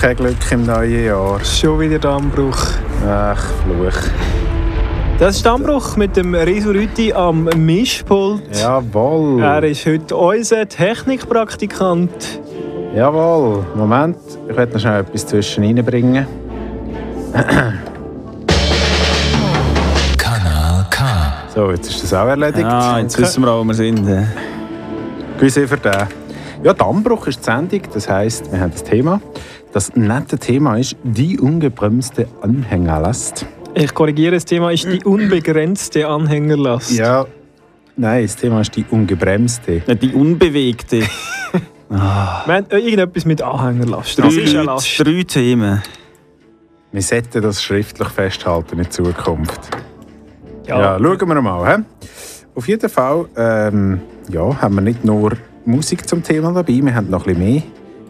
Kein Glück im neuen Jahr. Schon wieder Dammbruch. Ach, Fluch. Das ist Dammbruch mit dem Riso Rüti am Mischpult. Jawohl. Er ist heute unser Technikpraktikant. Jawohl. Moment, ich werde noch schnell etwas zwischen reinbringen. Kanal K. So, jetzt ist das auch erledigt. Ah, jetzt wissen wir auch, wo wir sind. äh. Grüße für den. Ja, Dammbruch ist die Sendung. Das heisst, wir haben das Thema. Das nette Thema ist die ungebremste Anhängerlast. Ich korrigiere, das Thema ist die unbegrenzte Anhängerlast. Ja, nein, das Thema ist die ungebremste. Ja, Die Unbewegte. Wir haben äh, irgendetwas mit Anhängerlast. Drei, Das ist eine Last. drei Themen. Wir sollten das schriftlich festhalten in Zukunft. Ja. Ja, schauen wir mal. He? Auf jeden Fall ähm, ja, haben wir nicht nur Musik zum Thema dabei, wir haben noch ein bisschen mehr.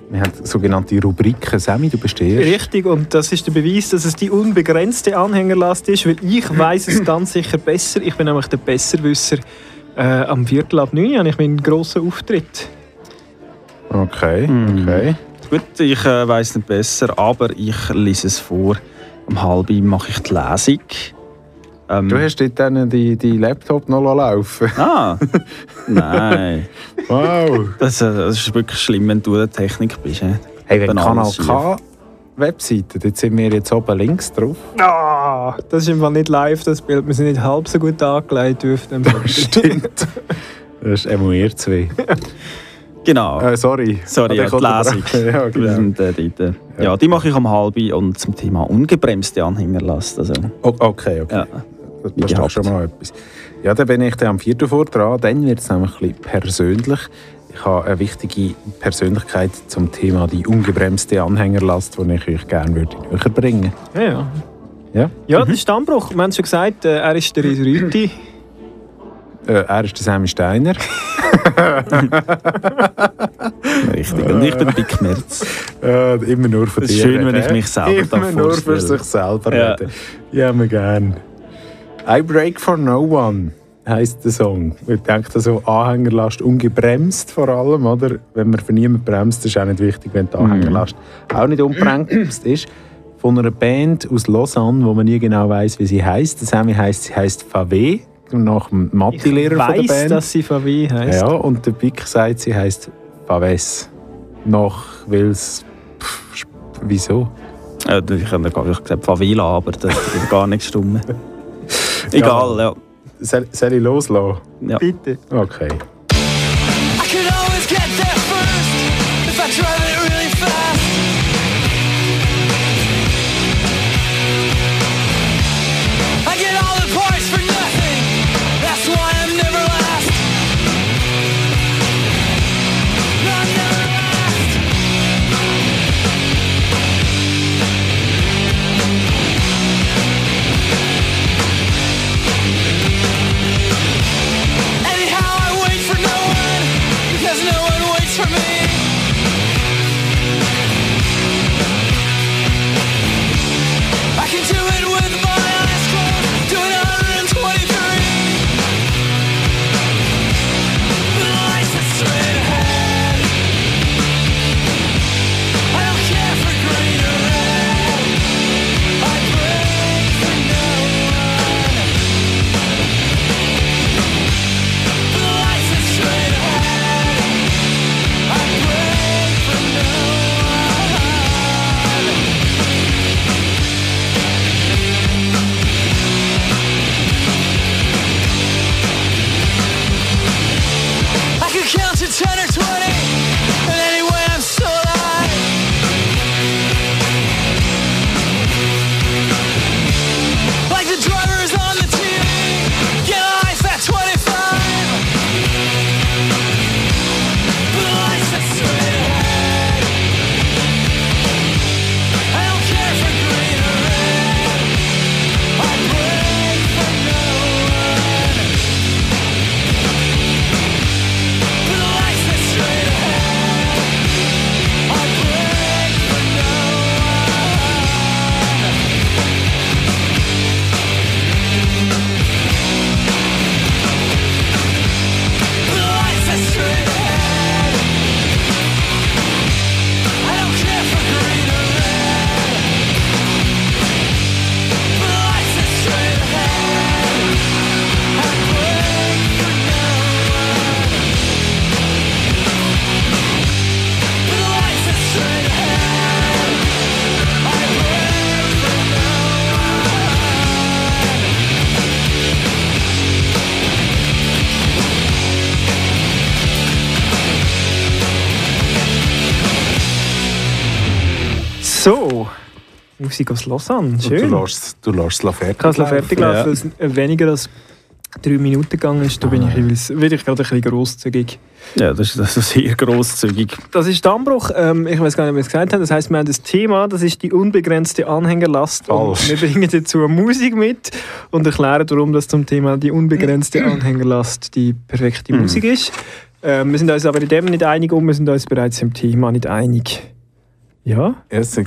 Wir haben sogenannte Rubriken. Sammy, du bist der Erste. Richtig, und das ist der Beweis, dass es die unbegrenzte Anhängerlast ist, weil ich weiß es ganz sicher besser. Ich bin nämlich der Besserwisser. Äh, am Viertel ab 9 habe ich meinen grossen Auftritt. Okay, Mhm. okay. Gut, ich äh, weiß nicht besser, aber ich lese es vor. Um halb mache ich die Lesung. Ähm, Du hast dort dann die, die Laptop noch laufen Ah, nein. Wow. Das, äh, das ist wirklich schlimm, wenn du in der Technik bist. äh. Hey, wenn Kanal. K Webseite, dort sind wir jetzt oben links drauf. Ah, das ist im Fall nicht live, das Bild. Wir sind nicht halb so gut angelegt auf dem Foto. Stimmt. Das ist emuier 2. Genau. Äh, sorry. Sorry, Hat ja, ich die Lesung. ja, Wir genau. sind, äh, äh, ja, die mache ich am halben und zum Thema ungebremste Anhängerlast. Also, Okay, okay. ja. Das, ist doch gehabt. schon mal etwas. Ja, dann bin ich dann am vierten vor dran. Dann wird es nämlich ein bisschen persönlich. Ich habe eine wichtige Persönlichkeit zum Thema die ungebremste Anhängerlast, die ich euch gerne würde näher bringen Ja, ja. Ja? Ja, das ist Stammbruch. Wir haben schon gesagt, äh, er ist der Rüti. Äh, er ist der Sammy Steiner. Richtig. Und ich bin Dick Merz. Äh, immer nur dir. ist schön, wenn ich mich selber Immer nur für sich selber Ja. reden. Ja, mir gern. I Break for No One heisst der Song. Ich denke, so Anhängerlast ungebremst vor allem, oder? Wenn man für niemanden bremst, ist auch nicht wichtig, wenn die Anhängerlast auch nicht ungebremst ist. Von einer Band aus Lausanne, wo man nie genau weiß, wie sie heißt. Der Sammy heisst, sie heißt Fave, nach dem Ich Mathe-Lehrer von der Band. dass sie VW heisst. Ja, und der Big sagt, sie heißt Faves. Nach, weil es. Wieso? Ja, ich nicht gesagt Favela, aber das ist gar nicht stumm. Egal, ja. Soll, soll ich loslassen? ja. Bitte. Okay. Aus Lausanne, schön. Du lässt, du lässt es fertig Ich habe es fertig Ja. weil es weniger als drei Minuten gegangen ist. Da bin ich, bin ich gerade ein bisschen grosszügig. Ja, das ist, das ist sehr grosszügig. Das ist Dammbruch. Ähm, ich weiß gar nicht, wie wir es gesagt haben. Das heißt, wir haben das Thema, das ist die unbegrenzte Anhängerlast. Und wir bringen dazu Musik mit und erklären, warum das zum Thema die unbegrenzte Anhängerlast die perfekte Mhm. Musik ist. Ähm, wir sind uns aber in dem nicht einig und wir sind uns bereits im Thema nicht einig. Ja? Ja, es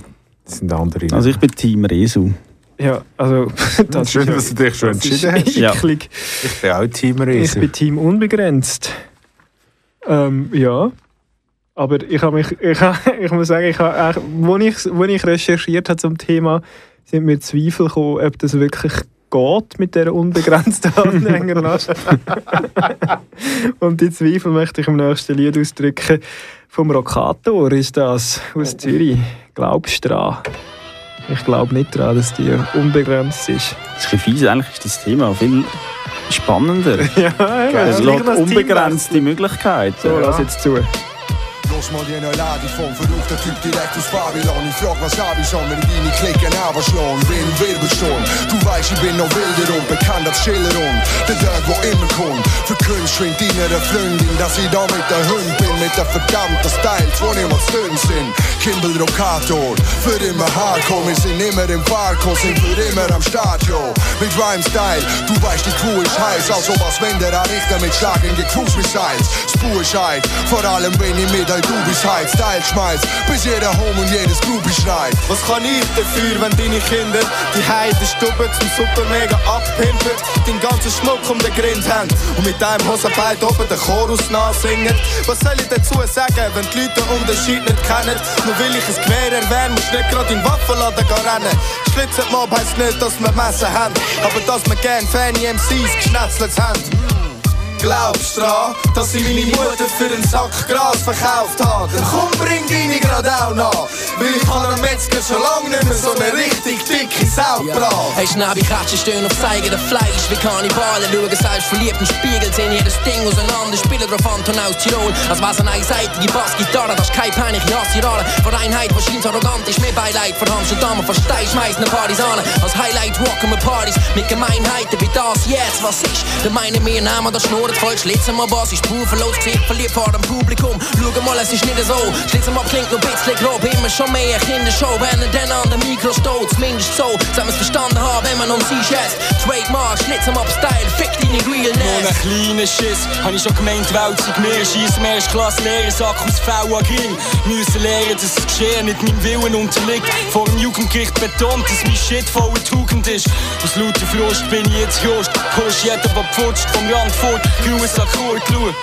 sind, andere. Also ich bin Team Resu. Ja, also das Schön, ist dass du dich schon entschieden hast. Ja. eklig. Ich bin auch Team Ich Riese. bin Team unbegrenzt. Ähm, ja. Aber ich, habe mich, ich, habe, ich muss sagen, ich habe, wo, ich, wo ich recherchiert habe zum Thema, sind mir Zweifel gekommen, ob das wirklich geht mit dieser unbegrenzten Anhängerlast. Und die Zweifel möchte ich im nächsten Lied ausdrücken. Vom Rockator ist das aus Zürich. Glaubst du dran? Ich glaube nicht daran, dass die unbegrenzt ist. Das ist fies, eigentlich ist das Thema viel spannender. Ja, Es es lässt unbegrenzte Möglichkeiten. So, lass jetzt zu. Lade vom verruchter Typ direkt aus Babylon. Ich frag, was hab ich schon, wenn ich deine Klicken überschlagen? Wen Wirbelsturm, du weißt, ich bin noch wilder und bekannt als Schiller und der Tag, wo immer kommt. Für Kunst schwingt deiner Freundin, dass ich da mit der Hund bin, mit der verdammten Styles, wo niemals dünn sind. Kimball Rockator, für immer Hardcore, wir sind immer im Fahrkurs, sind für immer am yo. Mit Rhyme Style, du weißt, die Crew ist heiß, also was wenn der Richter mit schlagenden Cruise Missiles. Spur ist vor allem wenn ich mit euch heit, Style schmeißt, bis jeder Home und jedes Groupie schreit. Was kann ich dafür, wenn deine Kinder die heide Stube zum Super mega abpimpen, den ganzen Schmuck um den Grind haben und mit deinem Hosenbein oben den Chorus nachsingen? Was soll ich dazu sagen, wenn die Leute den Unterschied nicht kennen? Nur will ich ein Gewehr erwähnen, musst nicht gerade in den Waffenladen rennen. Schlitzen Mob heisst nicht, dass wir Messer haben, aber dass wir gern Fanny MCs geschnetzelt haben. Glaubst du dran, dass ich meine Mutter für einen Sack Gras verkauft habe? Dann komm, bring deine grad auch nach. Weil ich kann am Metzger schon lange nicht mehr so eine richtig dicke Sau braten. Hey, Schnabelkratschen stehen auf eigene Fleisch wie Kannibalen. Schauen selbst verliebt im Spiegel, sehen jedes Ding auseinander. Spielen drauf Anton aus Tirol. Als wär's eine einseitige Bassgitarre, das ist keine Panik, ich hasse Rare. Vor Einheit, was scheint arrogant ist, mehr Beileid. Vor Amsterdam, versteh, schmeißen Partisanen. Als Highlight rocken wir Partys mit Gemeinheiten wie das jetzt, was ist. Da meinen wir, nehmen das Schnurren voll, schlitzen wir was, ich spur verlos, Gesicht verliebt vor dem Publikum. Schau mal, es ist nicht so. Schlitzen wir klingt nur ein bisschen grob, immer schon mehr Kindershow, wenn er dann an der Mikro steht. Zumindest so, sollen wir's verstanden haben, wenn man uns einschätzt. Trademark, schlitzen wir ab Style, fick deine Nur ein Realness. kleiner Schiss, hab ich schon gemeint, Welt sei mehr. Schieß im Erstklasse Lehrersack aus VA Grill. Müssen lernen, dass das Geschehen nicht meinem Willen unterliegt. Vor dem Jugendgericht betont, dass mein Shit voller Tugend ist. Aus lauter Frust bin ich jetzt Just. Push jeden, der pfutscht vom Rand fort. Gruß an Kurt, schau.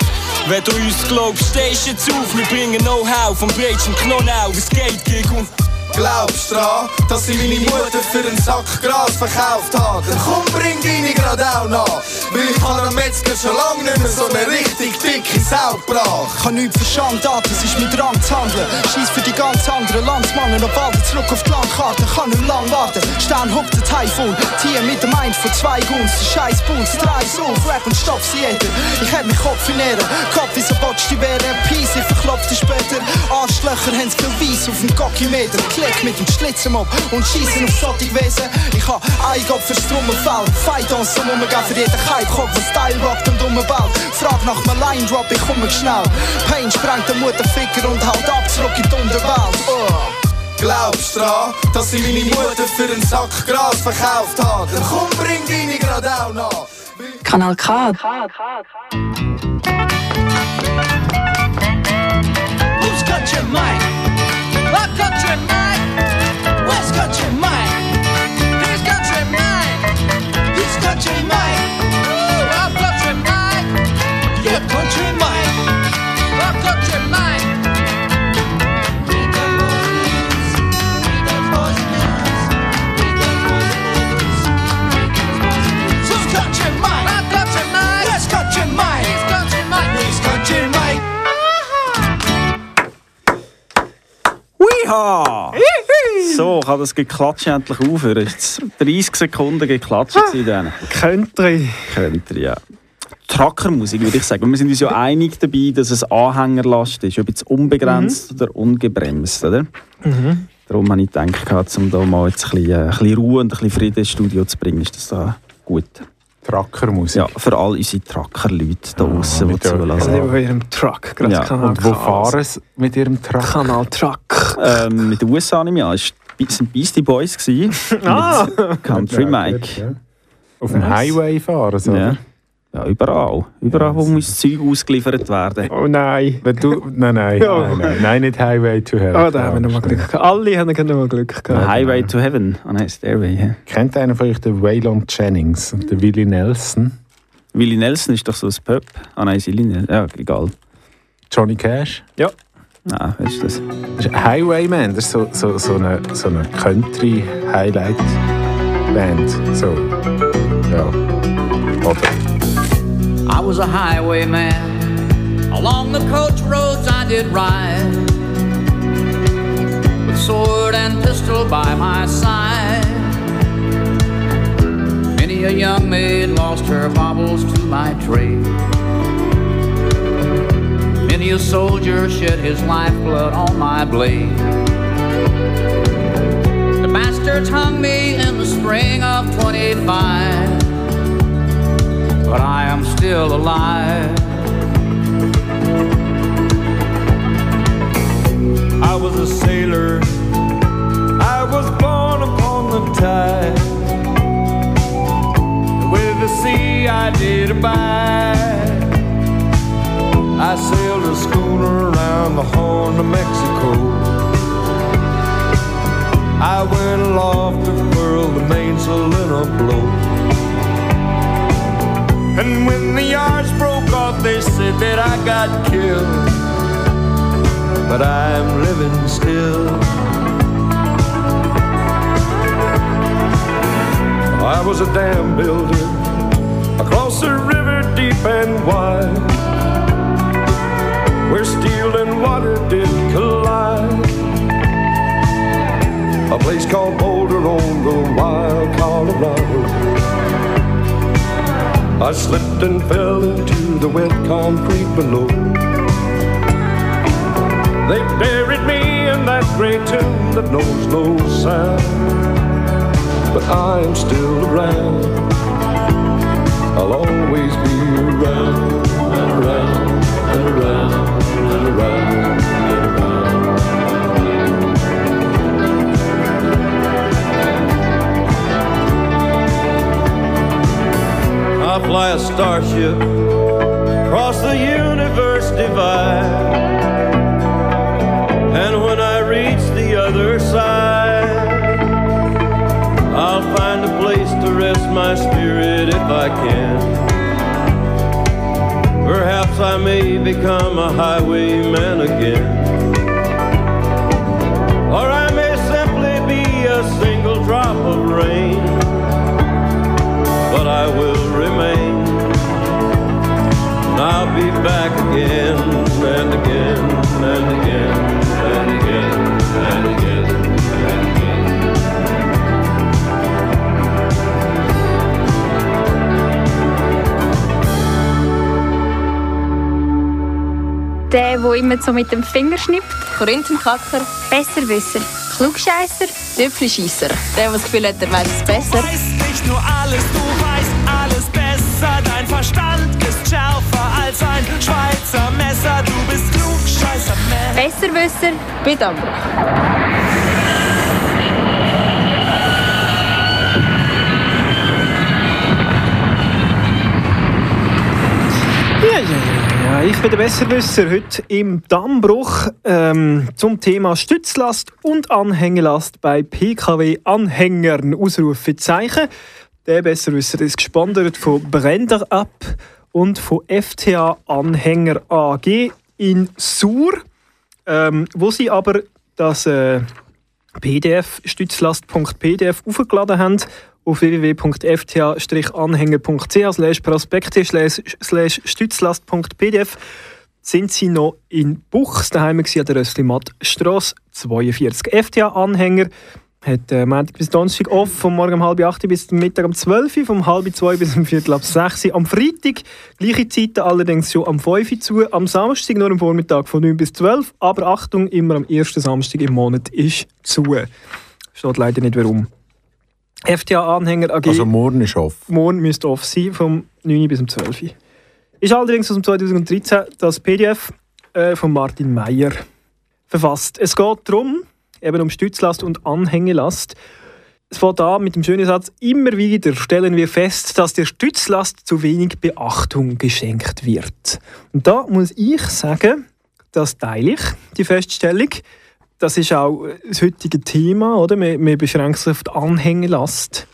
Wenn du uns glaubst, stehst jetzt auf. Wir bringen Know-how vom Breitschen Knonau. Es geht gegen uns. Glaubst dran, dass ich meine Mutter für einen Sack Gras verkauft habe? Dann komm, bring deine grad auch nach. Weil ich kann am Metzger schon lange nicht mehr so eine richtig dicke Sau gebracht. Ich hab nichts verstanden, das ist mit Rang zu handeln. Scheiß für die ganz anderen Landsmannen und bald zurück auf die Landkarte. Kann nicht lang warten. Stern hockt der Typhoon. Tier mit dem Mind von zwei Guns. Der Scheiß Boons, drei auf, Rap und stopf sie jeder. Ich hätt mich Kopf in Ehre. Kopf wie so botsch die wäre. Peace, ich verklopfte später. Arschlöcher haben viel Weiss auf dem Gockimeter. Klick mit dem Schlitzenmob und schießen auf solche Wesen. Ich hab ein Gott fürs Trommelfell. Fight on so umgehen für jeden Hype. Guck, was Style rockt und umbaut. Frag nach meinem Line Drop, ich komme schnell. Pain sprengt den Mutterficker und haut ab zurück in die Unterwelt. Oh. Glaubst dran, dass ich meine Mutter für einen Sack Gras verkauft habe? Dann komm, bring deine grad auch nach. Kanal K. Who's got your mic? I've got your mic. Where's got your mic? Who's got your mic? Who's got your Wiha! So, kann das Geklatsche endlich aufhören? Ist jetzt 30 Sekunden Geklatsche gewesen dann? Country. Könnt ihr, ja. Trackermusik, würde ich sagen. Wir sind uns ja einig dabei, dass es Anhängerlast ist, ob jetzt unbegrenzt oder ungebremst, oder? Darum habe ich gedacht, um da mal jetzt ein bisschen, äh, ein bisschen Ruhe und ein bisschen Frieden ins Studio zu bringen, ist das da gut. Trackermusik. Ja, für all unsere Tracker-Leute da draußen, die mit der- zulassen. Also in ihrem Truck, gerade Ja, Kanal Und wo fahren sie mit ihrem Truck? Kanal Truck. Ähm, mit den USA ich an, es waren Beastie Boys gewesen, Ah! Country Mike. Ja. Auf dem Nice. Highway fahren, so. Ja. ja, überall. Überall, wo muss Zeug ausgeliefert werden. Oh nein. Wenn du, nein, nein, Ja. nein, nein, nein, nicht Highway to Hell. Ah, da haben wir nochmal Glück gehabt. Alle haben nochmal Glück gehabt. Highway to Heaven. Ah nein, Stairway. Ja. Kennt einer von euch den Waylon Jennings und den Willie Nelson? Willie Nelson ist doch so ein Pub. Ah nein, Silly Nelson. Ja, egal. Johnny Cash? Ah, Nein, was ist das? Das ist Highwayman, das ist so, so, so eine, so eine Country-Highlight-Band. So, ja. Oder? I was a highwayman. Along the coach roads I did ride. With sword and pistol by my side. Many a young maid lost her baubles to my trade. Many a soldier shed his lifeblood on my blade. The bastards hung me in the spring of 25 but I am still alive. I was a sailor. I was born upon the tide. With the sea I did abide. I sailed a schooner around the Horn of Mexico. I went aloft to furl the mainsail in a blow. And when the yards broke off, they said that I got killed but I'm living still. I was a dam builder across a river deep and wide, where steel and water did collide. A place called Boulder on the wild Colorado. I slipped and fell into the wet concrete below. They buried me in that gray tomb that knows no sound. But I am still around. I'll always be around around around fly a starship across the universe divide. And when I reach the other side, I'll find a place to rest my spirit if I can. Perhaps I may become a highwayman again. Or I may simply be a single drop of rain. But I will remain. And I'll be back again and again and again and again Der, der immer so mit dem Finger schnippt. Korinthenkacker, Besserwisser. Klugscheisser. Tüpfelscheisser. Der, der das Gefühl hat, er weiß es besser. weißt nicht nur alles, du weißt alles besser. Dein Verstand ist schärfer als ein Schweizer Messer. Du bist klugscheißer Mensch. Besserwisser. Bitte Ambruch. Ja, ja, ja, ja. Ich bin der Besserwisser heute im Dammbruch ähm, zum Thema Stützlast und Anhängelast bei PKW-Anhängern. Ausrufezeichen. Der Besserwisser ist gesponsert von Brender Up und von FTA Anhänger AG in Sur, ähm, wo sie aber das äh, PDF stützlast.pdf aufgeladen haben auf www.fta-anhänger.ch slash prospekte slash stützlast.pdf sind sie noch in Buchs daheim an der Rösslimatt Strasse 42. FTA-Anhänger hat äh, Montag bis Donnerstag off, vom Morgen um halb acht bis Mittag um 12 Uhr, vom halb zwei bis um viertel ab 6 Uhr. Am Freitag gleiche Zeiten, allerdings schon am 5 Uhr zu. Am Samstag nur am Vormittag von 9 bis 12 aber Achtung, immer am ersten Samstag im Monat ist zu. Steht leider nicht warum. FTA-Anhänger AG. Also morgen ist off. Morgen müsste off sein, vom 9 Uhr bis um 12 Uhr. Ist allerdings aus dem 2013 das PDF äh, von Martin Meyer verfasst. Es geht darum, eben um Stützlast und Anhängelast. Es fängt an mit dem schönen Satz, immer wieder stellen wir fest, dass der Stützlast zu wenig Beachtung geschenkt wird. Und da muss ich sagen, das teile ich, die Feststellung. Das ist auch das heutige Thema, oder? Wir, wir beschränken sich auf die Anhängelast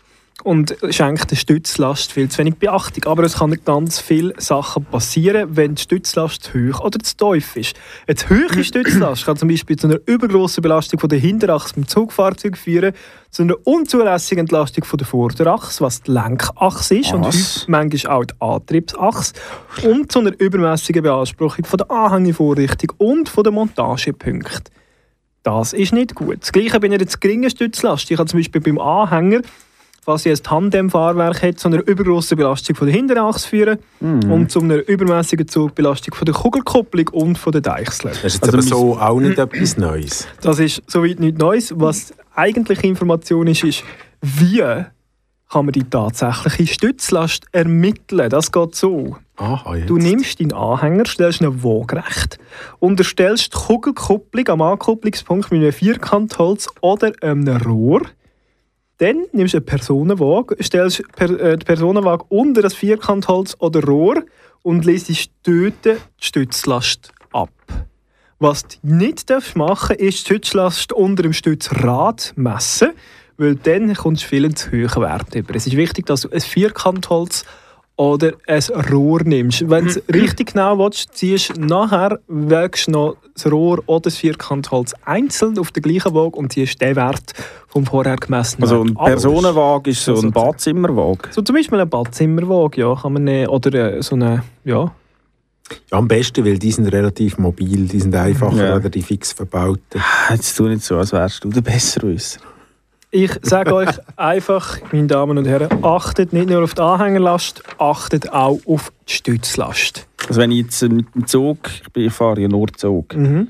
und schenkt der Stützlast viel zu wenig Beachtung. Aber es kann ganz viele Sachen passieren, wenn die Stützlast zu hoch oder zu tief ist. Eine zu hohe Stützlast kann zum Beispiel zu einer übergroßen Belastung von der Hinterachse beim Zugfahrzeug führen, zu einer unzulässigen Entlastung von der Vorderachse, was die Lenkachse ist und Was? häufig manchmal auch die Antriebsachse und zu einer übermäßigen Beanspruchung von der Anhängevorrichtung und von der Montagepunkte. Das ist nicht gut. Das Gleiche bei einer zu geringen Stützlast. Ich habe zum Beispiel beim Anhänger, falls ich ein Tandemfahrwerk hat, zu einer übergroßen Belastung von der Hinterachse führen und zu einer übermäßigen Zugbelastung von der Kugelkupplung und von der Deichsel. Das ist jetzt Also aber so auch nicht etwas Neues. Das ist soweit nichts Neues. Was eigentliche Information ist, ist, wie kann man die tatsächliche Stützlast ermitteln. Das geht so. Aha. Du nimmst deinen Anhänger, stellst ihn waagerecht, unterstellst die Kugelkupplung am Ankupplungspunkt mit einem Vierkantholz oder einem Rohr. Dann nimmst du eine Personenwaage, stellst äh, die Personenwaage unter das Vierkantholz oder Rohr und lässt dort die Stützlast ab. Was du nicht darfst machen ist die Stützlast unter dem Stützrad messen, weil dann kommst du viel zu hohen Wert über. Es ist wichtig, dass du ein Vierkantholz oder ein Rohr nimmst. Wenn du es richtig genau willst, ziehst du nachher, wägst du noch das Rohr oder das Vierkantholz einzeln auf der gleichen Waage und ziehst den Wert vom vorher gemessenen Also ein. Personenwagen ist so ein Badzimmerwagen. So zum Beispiel eine Badzimmerwaage, ja, kann man nehmen. Oder äh, so eine, ja, Ja, am besten, weil die sind relativ mobil, die sind einfacher Ja. oder die fix verbauten. Jetzt tu nicht so, als wärst du der Besserwisser. Ich sage euch einfach, meine Damen und Herren, achtet nicht nur auf die Anhängerlast, achtet auch auf die Stützlast. Also wenn ich jetzt äh, mit dem Zug, ich, bin, ich fahre ja nur Zug, Mhm.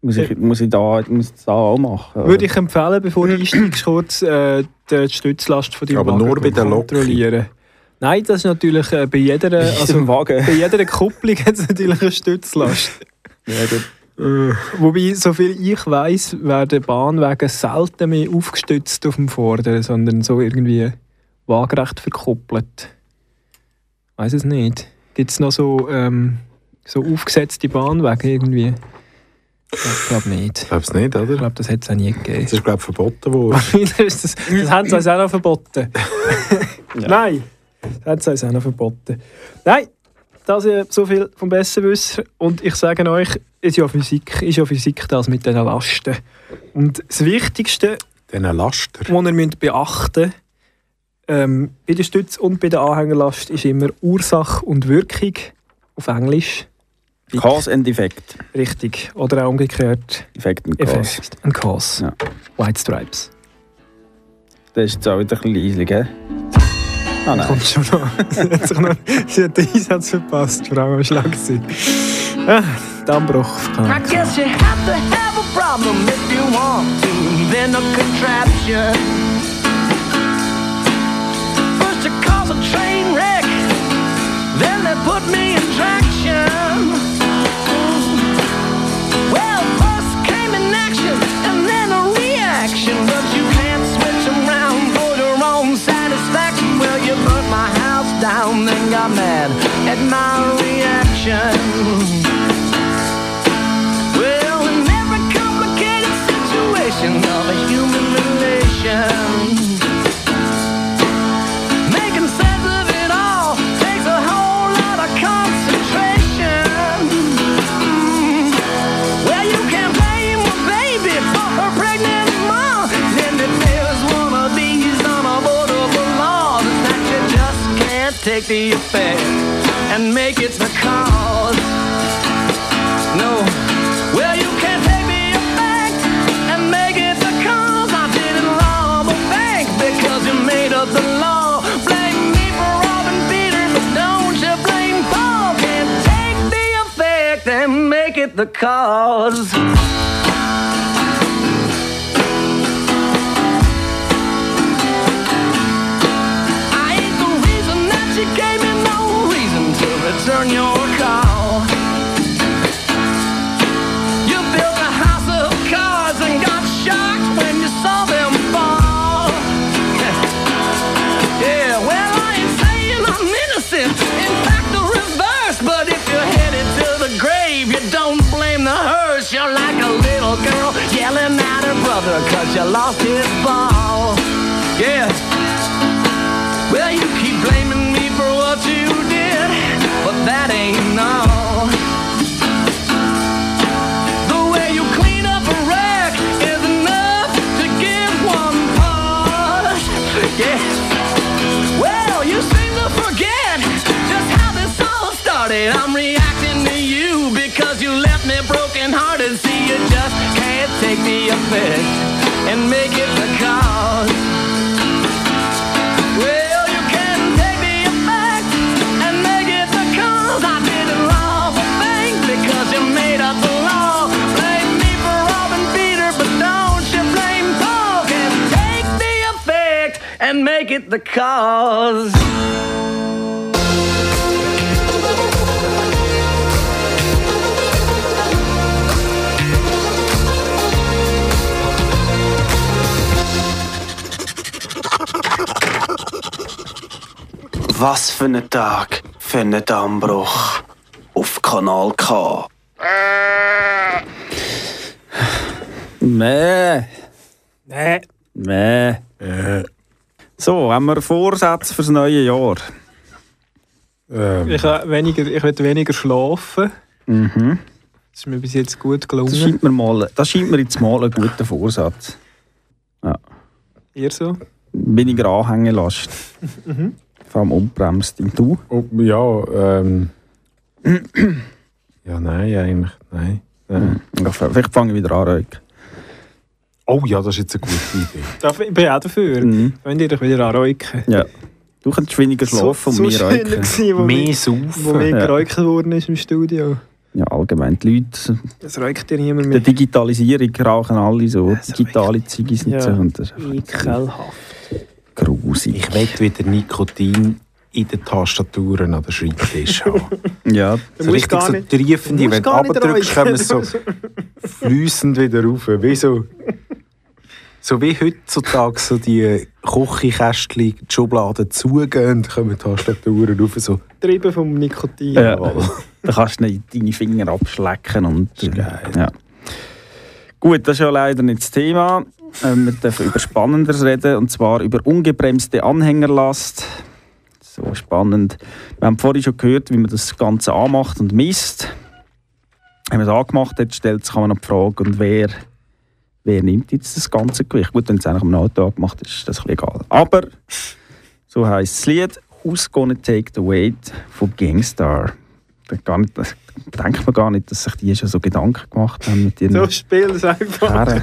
muss, ich, muss ich da muss ich das da auch machen? Würde ich empfehlen, bevor du einsteigst, kurz äh, die Stützlast von deinem Aber Wagen nur bei der Lok. kontrollieren. Nein, das ist natürlich äh, bei jeder, also, bei jeder Kupplung hat es natürlich eine Stützlast. Ja, gut. Wobei, soviel ich weiß, werden Bahnwege selten mehr aufgestützt auf dem Vorderen, sondern so irgendwie waagerecht verkuppelt. Weiß es nicht. Gibt es noch so, ähm, so aufgesetzte Bahnwege irgendwie? Ich glaube nicht. Ich glaube es nicht, oder? Ich glaube, das hat es auch nie gegeben. Das ist, glaube ich, verboten worden. das, das haben sie uns auch noch verboten. Nein, das haben sie uns auch noch verboten. Nein, das ist so viel vom Besserwisser. Und ich sage euch, ist ja Physik, ist ja Physik das mit den Lasten. Und das Wichtigste, Diesen Laster. was ihr müsst beachten ähm, bei der Stütz- und bei der Anhängerlast, ist immer Ursache und Wirkung auf Englisch. Cause and Effect. Richtig. Oder auch umgekehrt. Effekt und Cause. Effekt und Cause. Ja. White Stripes. Das ist jetzt auch wieder ein bisschen leislich, gell? Ah nein. Kommt schon noch. sie, hat sich noch sie hat den Einsatz verpasst, Frau am Schlagzeug. Ah, Dammbruch. I guess you have to have a problem if you want to invent a contraption. First you cause a train wreck, then they put me in traction. Well, first came an down, then got mad at my reaction. take the effect and make it the cause. No, well, you can't take the effect and make it the cause. I didn't rob but bank because you made up the law. Blame me for robbing Peter, but don't you blame Paul. Can't take the effect and make it the cause. Cause you lost his ball. Yeah. Well, you keep blaming me for what you did, but that ain't all. The way you clean up a wreck is enough to give one pause. Yeah. Well, you seem to forget just how this all started. I'm can't take the effect and make it the cause. Well, you made up the law Blame me for Robin Peter, but don't you blame Paul can take the effect and make it the cause. Was für ein Tag für einen Dammbruch auf Kanal K. Mäh. Nee. Mäh. So, haben wir Vorsätze fürs neue Jahr? Ähm, Ich, ha- weniger, ich will weniger schlafen. Mhm. Das ist mir bis jetzt gut gelungen. Das scheint mir, mal, das scheint mir jetzt mal ein guter Vorsatz. Ja. Ihr so? Weniger Anhängelast. Mhm. Vor allem unbremst. Und du? oh, ja, ähm. ja, nein, eigentlich. Nein. nein. Ja, vielleicht fange ich wieder an rauchen. Oh ja, das ist jetzt eine gute Idee. Ich bin auch dafür. Mhm. Wenn ihr dich wieder anräuken. Ja. Du könntest weniger schlafen und so mehr schön rauchen. gewesen, wo Mehr saufen. Wo mir Ja. worden ist im Studio. Ja, allgemein. Die Leute, Das räucht ja niemand der mehr. Digitalisierung rauchen alle so. Das Digitale Ziggis nicht Ja. so. Und Ekelhaft. Grusig. Ich will wieder Nikotin in den Tastaturen an den Schreibtisch haben. Ja, So richtig gar so nicht- triefende, wenn du räuchern. kommen sie so fließend wieder rauf. Wie so, so wie heutzutage so die Küchenkästchen, die Schubladen zugehen kommen die Tastaturen rauf. So. Getrieben vom Nikotin. Ja. da kannst du nicht deine Finger abschlecken. Und, Ja. Gut, das ist ja leider nicht das Thema. Ähm, wir dürfen über Spannenderes reden, und zwar über ungebremste Anhängerlast. So spannend. Wir haben vorhin schon gehört, wie man das Ganze anmacht und misst. Wenn man es angemacht hat, stellt sich noch die Frage, und wer, wer nimmt jetzt das ganze Gewicht? Gut, wenn es eigentlich am Auto angemacht ist, ist das ein bisschen egal. Aber, so heisst das Lied, «Who's Gonna Take the Weight» von Gangstar. Gar nicht, denkt man gar nicht, dass sich die schon so Gedanken gemacht haben mit ihren So spiel es einfach. Herren.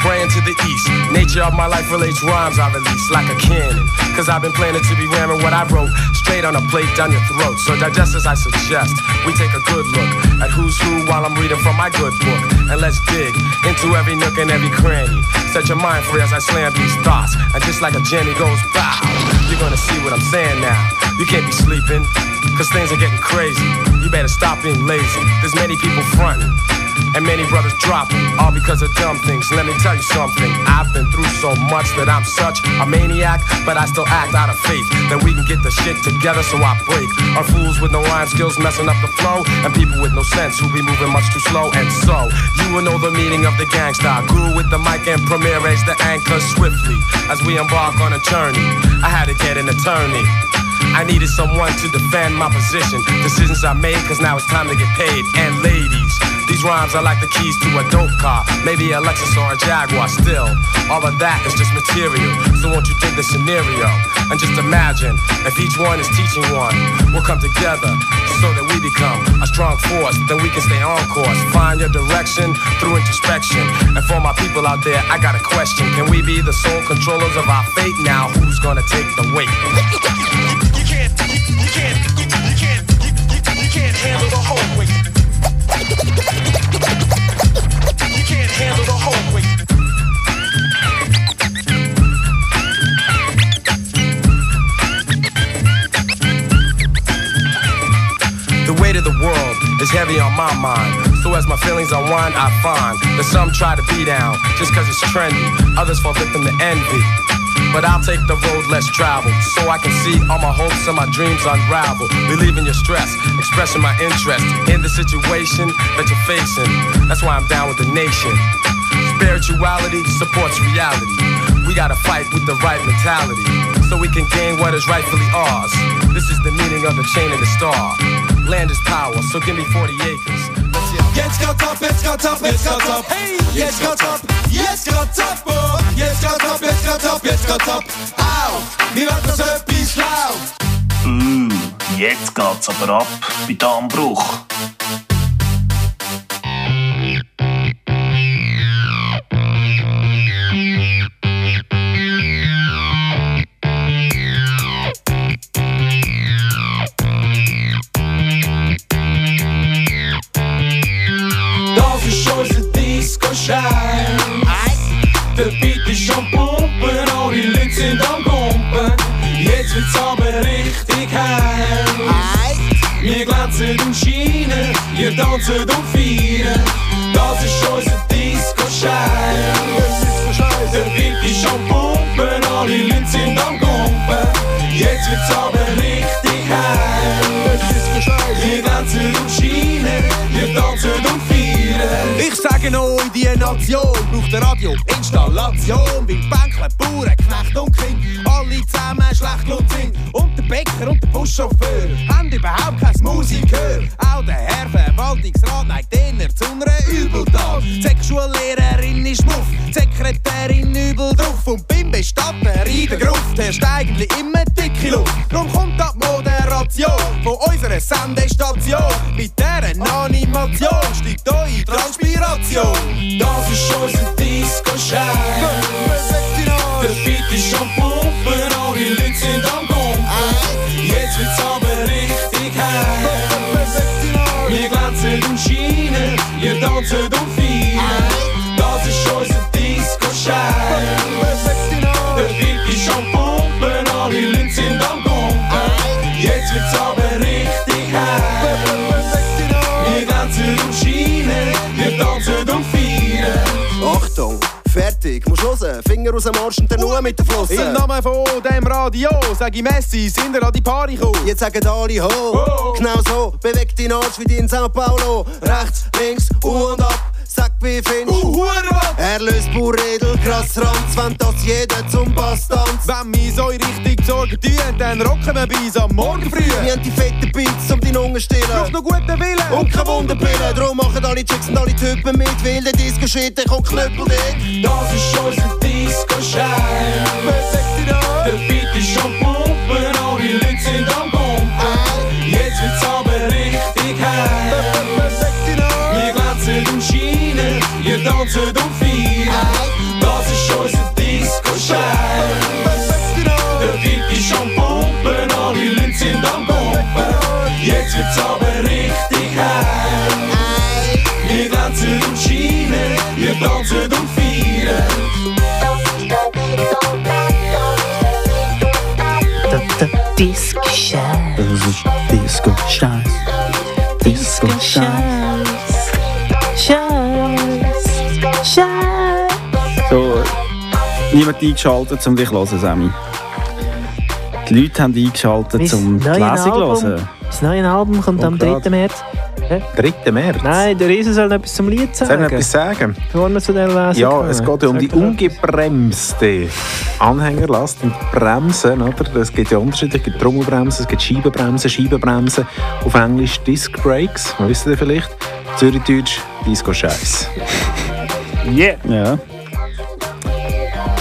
praying to the east. Nature of my life relates rhymes I release like a cannon. Cause I've been planning to be ramming what I wrote straight on a plate down your throat. So digest as I suggest. We take a good look at who's who while I'm reading from my good book. And let's dig into every nook and every cranny. Set your mind free as I slam these thoughts. And just like a Jenny goes bow, you're gonna see what I'm saying now. You can't be sleeping, cause things are getting crazy. You better stop being lazy. There's many people fronting. And many brothers dropping, all because of dumb things. Let me tell you something. I've been through so much that I'm such a maniac, but I still act out of faith that we can get the shit together. So I break. Are fools with no rhyme skills messing up the flow, and people with no sense who be moving much too slow. And so you will know the meaning of the gangsta. Grew with the mic and premiere raised the anchor swiftly as we embark on a journey. I had to get an attorney. I needed someone to defend my position. Decisions I made, cause now it's time to get paid. And ladies, these rhymes are like the keys to a dope car. Maybe a Lexus or a Jaguar. Still, all of that is just material. So won't you dig the scenario? And just imagine if each one is teaching one. We'll come together, so that we become a strong force. Then we can stay on course. Find your direction through introspection. And for my people out there, I got a question. Can we be the sole controllers of our fate? Now, who's gonna take the weight? Feelings unwind, I find that some try to be down just cause it's trendy. Others fall victim to envy. But I'll take the road less traveled so I can see all my hopes and my dreams unravel. Relieving your stress, expressing my interest in the situation that you're facing. That's why I'm down with the nation. Spirituality supports reality. We gotta fight with the right mentality so we can gain what is rightfully ours. This is the meaning of the chain and the star. Land is power, so give me 40 acres. Jetzt geht's ab, jetzt geht's ab, jetzt geht's ab. Hey, jetzt geht's ab, jetzt geht's ab, oh. Jetzt geht's ab, jetzt geht's ab, jetzt geht's ab. Au, mir wird das etwas laut. Mm, jetzt geht's aber ab bei Darmbruch. Ihr tanzen und feiern. Das ist unser die Nation braucht eine Radioinstallation. Beim Bänkler, Bauern, Knecht und Kind. Alle zusammen schlecht laut sind. Und der Bäcker und der Buschauffeur haben überhaupt kein Musikgehör. Auch der Herr Verwaltungsrat neigt eher zu einer Übeltat. Die ist muff, die Sekretärin übel drauf. Und beim Bestatter in der Gruft herrscht eigentlich immer dicke Luft. Drum kommt ab Moderation von unserer Sendestation. Mit dieser Animation steigt eure Transpiration. Das ist unser Disco-Schein. Der Beat ist am Pumpen, alle Leute sind am Gumpen. Jetzt wird's aber richtig heiß. Wir glänzen und scheinen, ihr tanzt und feiern. Hören. Finger aus dem Arsch und dann nur mit der Flosse. Im Namen von dem Radio sag ich Messi, sind ihr an die Party gekommen? Jetzt sagen alle ho. Genau so, bewegt deinen Arsch wie die in Sao Paulo. Rechts, links, U und ab. Sag wie findest du Er löst Burredel, krass Ranz, wenn das jeder zum Bass tanzt. Wenn wir so in Richtung Sorgen tun, dann rocken wir bis am Morgen früh. Wir haben die fetten Beats, um deinen Hunger stillen. Braucht noch guten Willen und keine Wunderpille. Darum machen alle Chicks und alle Typen mit, weil der Disco-Shit, der kommt Knüppel dick. Das ist unser Disco-Schein. Der Beat ist am Pumpen, alle Leute sind am ihr tanzt und feiern. Das ist unser Disco-Schein. Der Beat ist am Pumpen, alle Leute sind am Gumpen. Jetzt wird's aber richtig heiß. Wir glänzen und scheinen, wir tanzen und feiern. Disco Scheiß. Das ist Disco Scheiß. Niemand eingeschaltet, um dich zu hören, Sammy. Die Leute haben eingeschaltet, um die Lesung zu hören. Das neue Album kommt am Und grad- 3. März. Hä? 3. März? Nein, der Riese soll etwas zum Lied sagen. Soll ich etwas sagen? Bevor wir zu der Lesung Ja, kommen. es geht ja um die ungebremste Anhängerlast und Bremsen. Oder? Es gibt ja Unterschiede. Es gibt Trommelbremsen, es gibt Scheibenbremsen, Scheibenbremsen. Auf Englisch Disc Brakes, wisst ihr vielleicht? Zürichdeutsch Disco Scheiß. Yeah. Ja.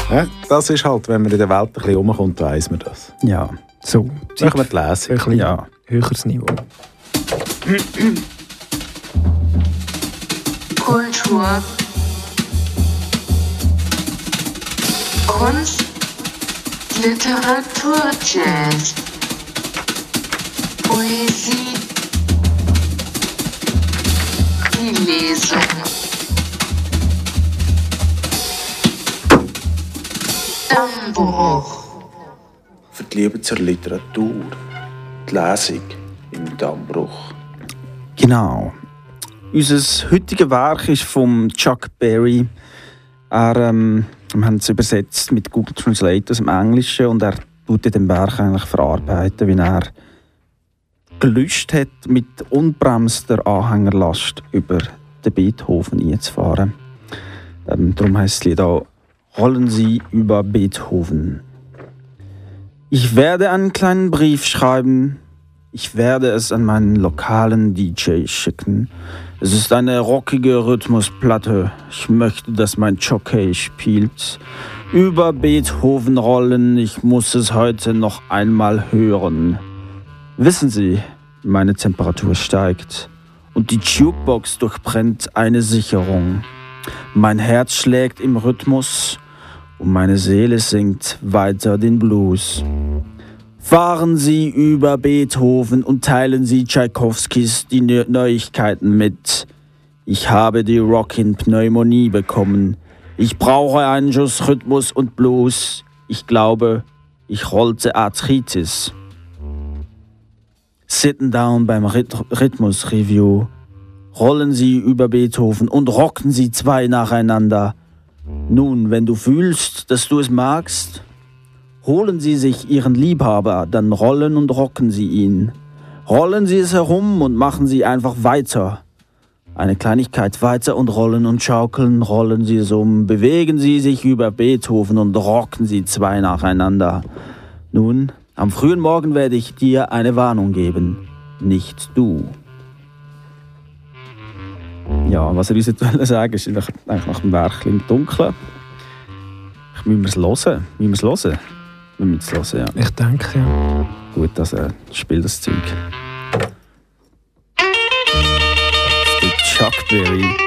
Ja, das ist halt, wenn man in der Welt ein bisschen rumkommt, weiss man das. Ja. So. Machen wir die Lesung. Ein bisschen Ja. höheres Niveau. Kultur. Kunst, Literatur, Jazz, Poesie, die Lesung. Dammbruch. Für die Liebe zur Literatur. Die Lesung im Dammbruch. Genau. Unser heutiges Werk ist von Chuck Berry. Er, ähm, wir haben es übersetzt mit Google Translate aus dem Englischen und er tut in dem Werk eigentlich verarbeiten, wie er gelöscht hat, mit unbremster Anhängerlast über den Beethoven einzufahren. Ähm, darum heißt das Lied auch Rollen Sie über Beethoven. Ich werde einen kleinen Brief schreiben. Ich werde es an meinen lokalen DJ schicken. Es ist eine rockige Rhythmusplatte. Ich möchte, dass mein Jockey spielt. Über Beethoven rollen. Ich muss es heute noch einmal hören. Wissen Sie, meine Temperatur steigt und die Jukebox durchbrennt eine Sicherung. Mein Herz schlägt im Rhythmus und meine Seele singt weiter den Blues. Fahren Sie über Beethoven und teilen Sie Tschaikowskis die Neu- Neuigkeiten mit. Ich habe die Rockin'-Pneumonie bekommen. Ich brauche einen Schuss Rhythmus und Blues. Ich glaube, ich rollte Arthritis. Sitten down beim Rhyth- Rhythmus-Review. Rollen Sie über Beethoven und rocken Sie zwei nacheinander. Nun, wenn du fühlst, dass du es magst, holen Sie sich Ihren Liebhaber, dann rollen und rocken Sie ihn. Rollen Sie es herum und machen Sie einfach weiter. Eine Kleinigkeit weiter und rollen und schaukeln, rollen Sie es um, bewegen Sie sich über Beethoven und rocken Sie zwei nacheinander. Nun, am frühen Morgen werde ich dir eine Warnung geben, nicht du. Ja, was er uns jetzt wollte sagen ist eigentlich nach dem Werk im Dunkeln. Ich müssen wir es hören. Müssen wir es hören? Wir müssen es hören, ja. Ich denke, ja. Gut, also spiel das Zeug. Das Chuck Berry.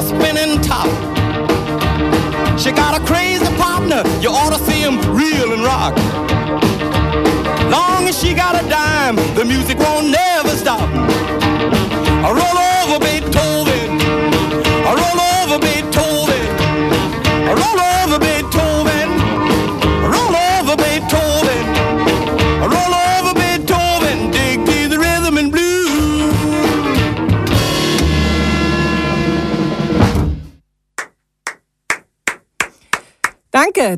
A spinning top. She got a crazy partner, you ought to see him reel and rock. Long as she got a dime, the music won't never stop.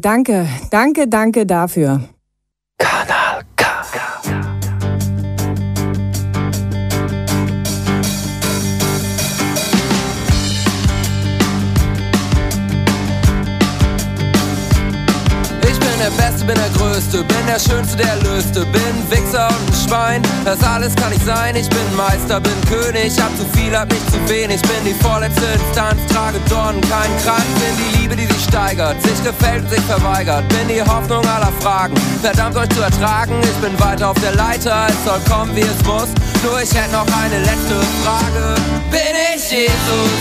Danke, danke, danke, dafür. Das alles kann ich sein, ich bin Meister, bin König, hab zu viel, hab nicht zu wenig, bin die vorletzte Instanz, trage Dornen, keinen Kranz, bin die Liebe, die sich steigert, sich gefällt sich verweigert, bin die Hoffnung aller Fragen, verdammt euch zu ertragen, ich bin weiter auf der Leiter, es soll kommen, wie es muss, nur ich hätte noch eine letzte Frage. Bin ich Jesus?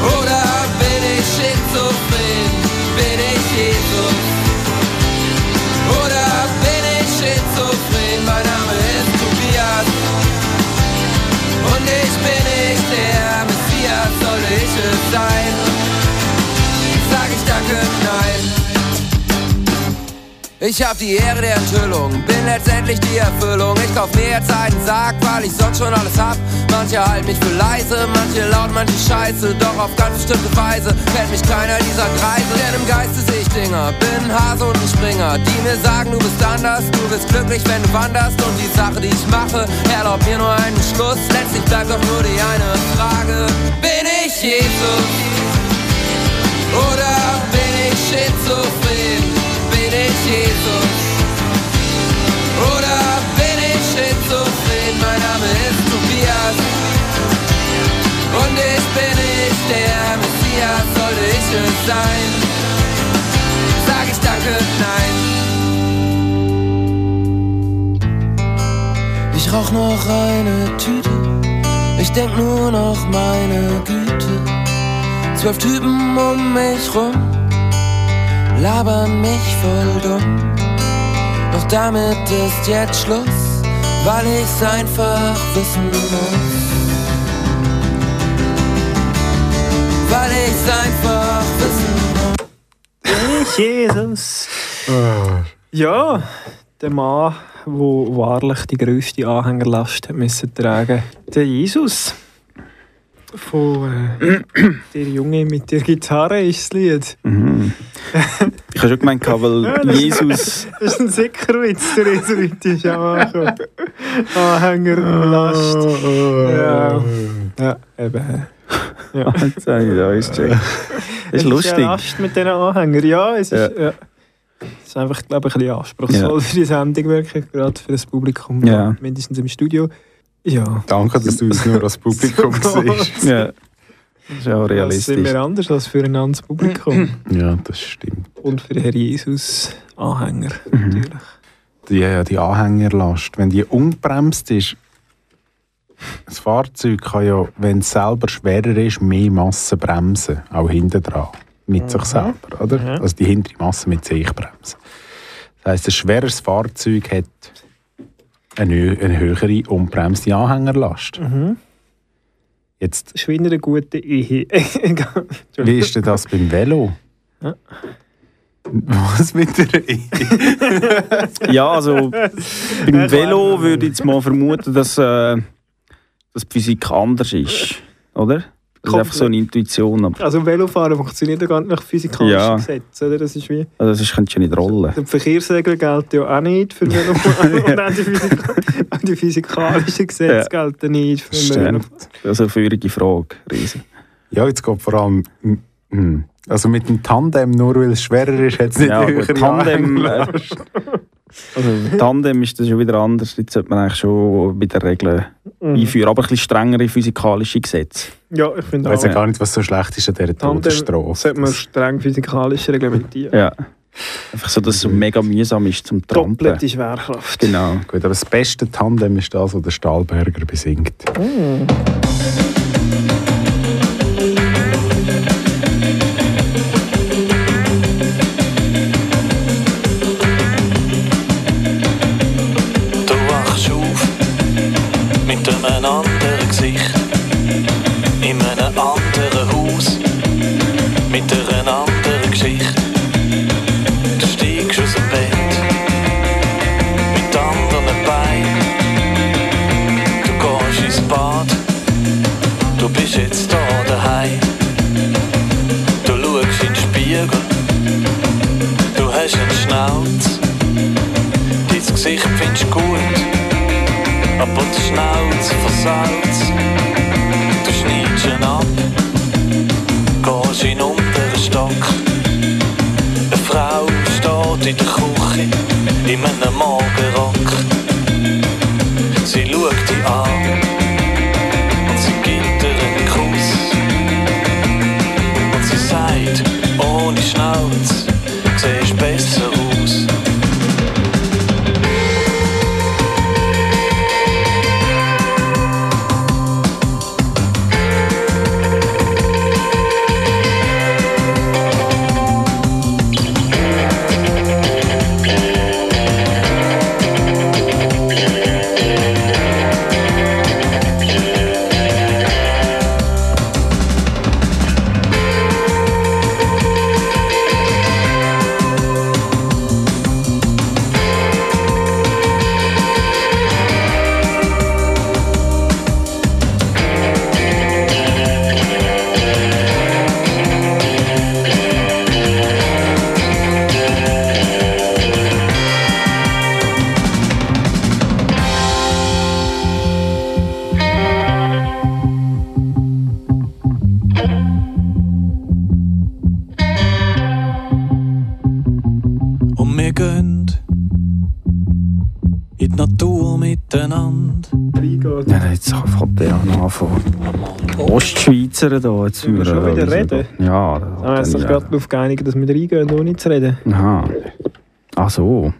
Oder bin ich schizophren? Bin ich Jesus? Oder schizophren? Mein Name ist Tobias Und ich bin nicht der Messias, soll ich es sein? Sag ich danke, nein ich hab die Ehre der Enthüllung, bin letztendlich die Erfüllung. Ich kauf mir jetzt einen Sarg, weil ich sonst schon alles hab. Manche halten mich für leise, manche laut, manche scheiße. Doch auf ganz bestimmte Weise kennt mich keiner dieser Kreise. Denn im Geiste seh ich Dinger, bin Hase und ein Springer. Die mir sagen, du bist anders, du bist glücklich, wenn du wanderst. Und die Sache, die ich mache, erlaubt mir nur einen Schluss. Letztlich bleibt doch nur die eine Frage: Bin ich Jesus? Oder bin ich es sein? Sag ich danke, nein Ich rauch noch eine Tüte Ich denk nur noch meine Güte Zwölf Typen um mich rum labern mich voll dumm. Doch damit ist jetzt Schluss, weil ich's einfach wissen muss. Weil ich's einfach wissen. Jesus. Ja, der Mann, der wahrlich die grösste Anhängerlast hat müssen tragen der Jesus. Von äh, der Junge mit der Gitarre ist das Lied. Mhm. Ich habe schon gemeint, weil Jesus. Das ist ein Sickerwitz, der jetzt heute ist Anfang. Anhängerlast. Ja. ja, eben. Ja. Jetzt habe ich alles gecheckt. Das ist lustig. Es ist Last mit diesen Anhängern. Ja, es ist, ja. Es ist einfach, glaube ich, ein bisschen anspruchsvoll Ja. für die Sendung, wirklich, gerade für das Publikum, Ja. mindestens im Studio. Ja. Danke, dass du es nur als Publikum siehst. Ja. Das ist auch Das sind realistisch. wir anders als für ein anderes Publikum. Ja, das stimmt. Und für Herr Jesus Anhänger, Mhm. natürlich. Die, ja, die Anhängerlast, wenn die ungebremst ist, das Fahrzeug kann ja, wenn es selber schwerer ist, mehr Masse bremsen, auch hinten dran, mit sich selber, oder? Mhm. Also die hintere Masse mit sich bremsen. Das heisst, ein schweres Fahrzeug hat eine, hö- eine höhere unbremste Anhängerlast. Mhm. Jetzt, Das ist wie in einer guten Ehe. Wie ist denn das beim Velo? Ja. Was mit der Ehe? Ja, also beim Velo würde ich jetzt mal vermuten, dass, äh, dass die Physik anders ist. Oder? Das ist einfach so eine Intuition. Aber, Also Velofahren funktioniert ja gar nicht nach physikalischen Ja. Gesetzen, oder? Das ist wie... also das könntest du ja nicht rollen. Die Verkehrsregeln gelten ja auch nicht für Velofahren und auch die, Physika auch die physikalischen Gesetze Ja. gelten nicht für. Velofahren. Das ist eine feurige Frage. Riesen. Ja, jetzt geht vor allem. mm, mm. Also mit dem Tandem, nur weil es schwerer ist, hat es nicht Ja, höhere Tandem, äh, Also Tandem ist das schon wieder anders. Jetzt sollte man eigentlich schon bei den Regeln Mhm. einführen. Aber ein bisschen strengere physikalische Gesetze. Ja, ich finde Ich weiß ja auch. gar nicht, was so schlecht ist an dieser Tandem Todesstrafe. sollte man streng physikalisch reglementieren. Ja. Einfach so, dass es so mega mühsam ist zum Trampeln. Doppelte Schwerkraft. Genau. Gut, aber das beste Tandem ist das, was der Stahlberger besingt. Du aber die Schnauze versaut. Du schneidest ihn ab, gehst in den unteren Stock. Eine Frau steht steht in der Küche in einem Da. Jetzt Sollen wir schon wieder reden? Ja. Da haben wir uns doch gerade darauf geeinigt, dass wir reingehen, ohne zu reden. Aha. Ach so.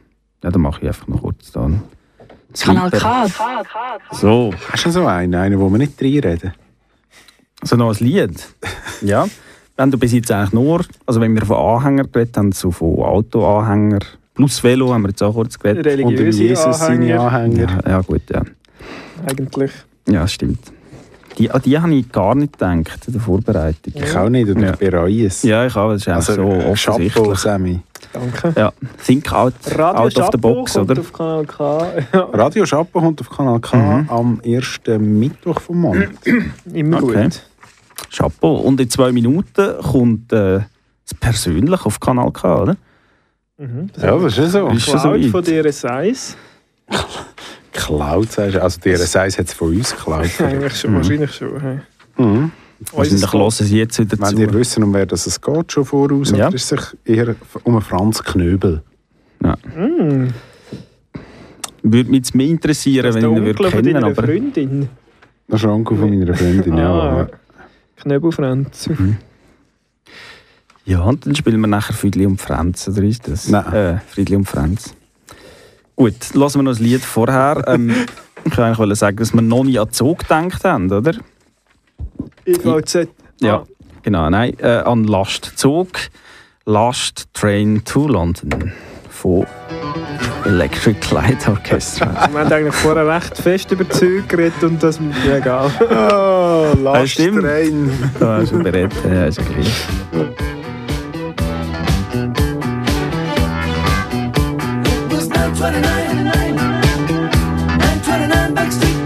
Ja, dann mache ich einfach noch kurz dann. Kanal K. So. Hast du so einen, einen, wo wir nicht reinreden? Also noch ein Lied. ja. Haben da bis jetzt eigentlich nur, also wenn wir von Anhänger geredet haben, so von Autoanhänger plus Velo haben wir jetzt auch kurz geredet. Religiöse Und Jesus seine Anhänger. Anhänger. Ja, ja gut, ja. Eigentlich. Ja, stimmt. Die, an die habe ich gar nicht gedacht in der Vorbereitung. Ich auch nicht, und Ja. ich bereue es. Ja, ich habe, das ist Also, so äh, Chapeau, offensichtlich. Sammy. Danke. Ja, think out, Radio out of the Chapeau box, kommt oder? auf Kanal K. Ja, Radio Chapeau kommt auf Kanal K Mhm. am ersten Mittwoch vom Monat. immer Okay. gut. Chapeau. Und in zwei Minuten kommt äh, das Persönliche auf Kanal K, oder? Mhm. ja, das ist ja so. Ist so Cloud weit. von DRS1. Cloud, sagst du. Also die RS1 hat es von uns geklaut. Eigentlich schon, Mhm. wahrscheinlich schon. hey. Mhm. Wahrscheinlich hören sie jetzt wieder Wenn zu. ihr wissen, um wer das es geht, schon voraus, Ja. oder ist es sich eher um einen Franz Knöbel? Mm, Würde mich jetzt mehr interessieren, das wenn der ich ihn Onkel würde von kennen deiner aber Freundin. Das ist der Onkel von meiner Freundin, ja. Ah, aber- Knöbelfranz. Ja, und dann spielen wir nachher Friedli und Franz, oder ist das? Nein. Äh, Friedli und Franz. Gut, lassen wir noch das Lied vorher. Ähm, ich wollte eigentlich sagen, dass wir noch nie an Zug gedacht haben, oder? IVZ. Ja, ah. genau. Nein, äh, an Lastzug. Last Train to London von Electric Light Orchestra. wir haben eigentlich vorher recht fest über Züge geredet und das ist mir egal. Oh, Last äh, ja, Train. Da hast schon berät. Ja, ist okay. 929, 929, twenty-nine Backstreet.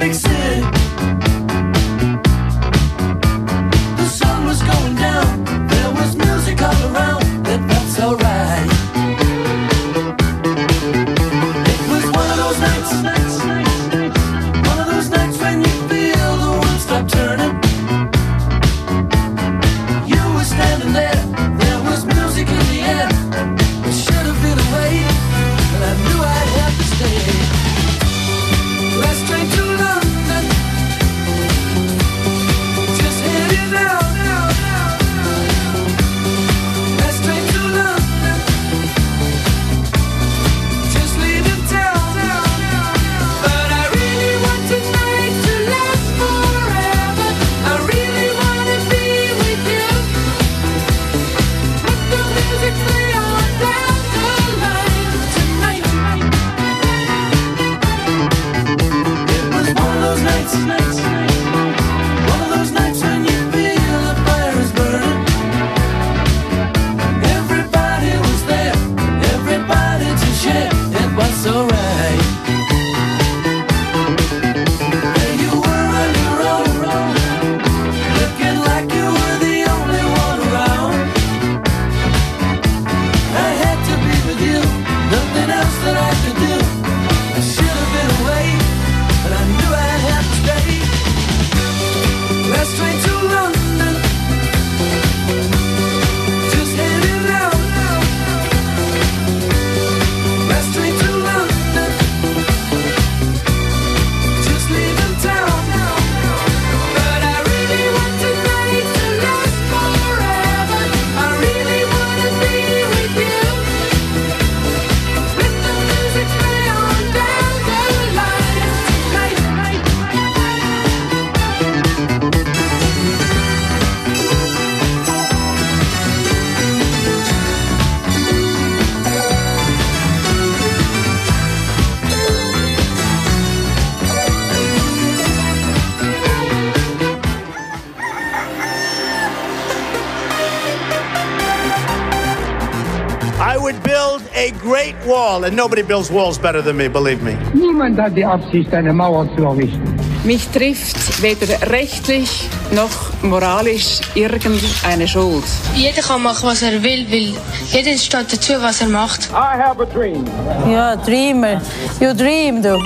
A great wall, and nobody builds walls better than me, believe me. Niemand hat die Absicht, eine Mauer zu errichten. Mich trifft weder rechtlich noch moralisch irgendeine Schuld. Jeder kann machen, was er will, weil jeder steht dazu, was er macht. I have a dream. Ja, Dreamer. You dream, du.